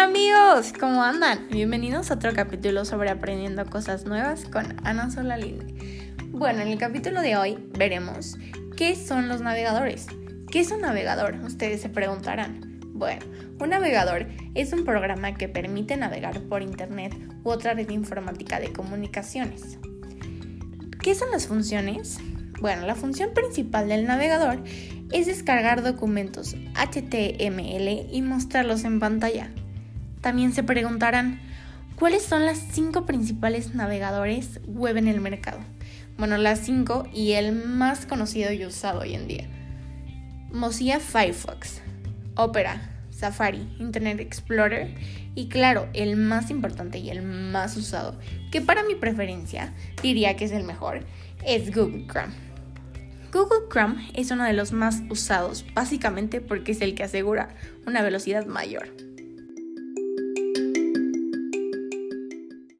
amigos, ¿cómo andan? Bienvenidos a otro capítulo sobre aprendiendo cosas nuevas con Ana Solalinde. Bueno, en el capítulo de hoy veremos qué son los navegadores. ¿Qué es un navegador? Ustedes se preguntarán. Bueno, un navegador es un programa que permite navegar por Internet u otra red informática de comunicaciones. ¿Qué son las funciones? Bueno, la función principal del navegador es descargar documentos HTML y mostrarlos en pantalla. También se preguntarán, ¿cuáles son las cinco principales navegadores web en el mercado? Bueno, las cinco y el más conocido y usado hoy en día. Mozilla Firefox, Opera, Safari, Internet Explorer y claro, el más importante y el más usado, que para mi preferencia diría que es el mejor, es Google Chrome. Google Chrome es uno de los más usados, básicamente porque es el que asegura una velocidad mayor.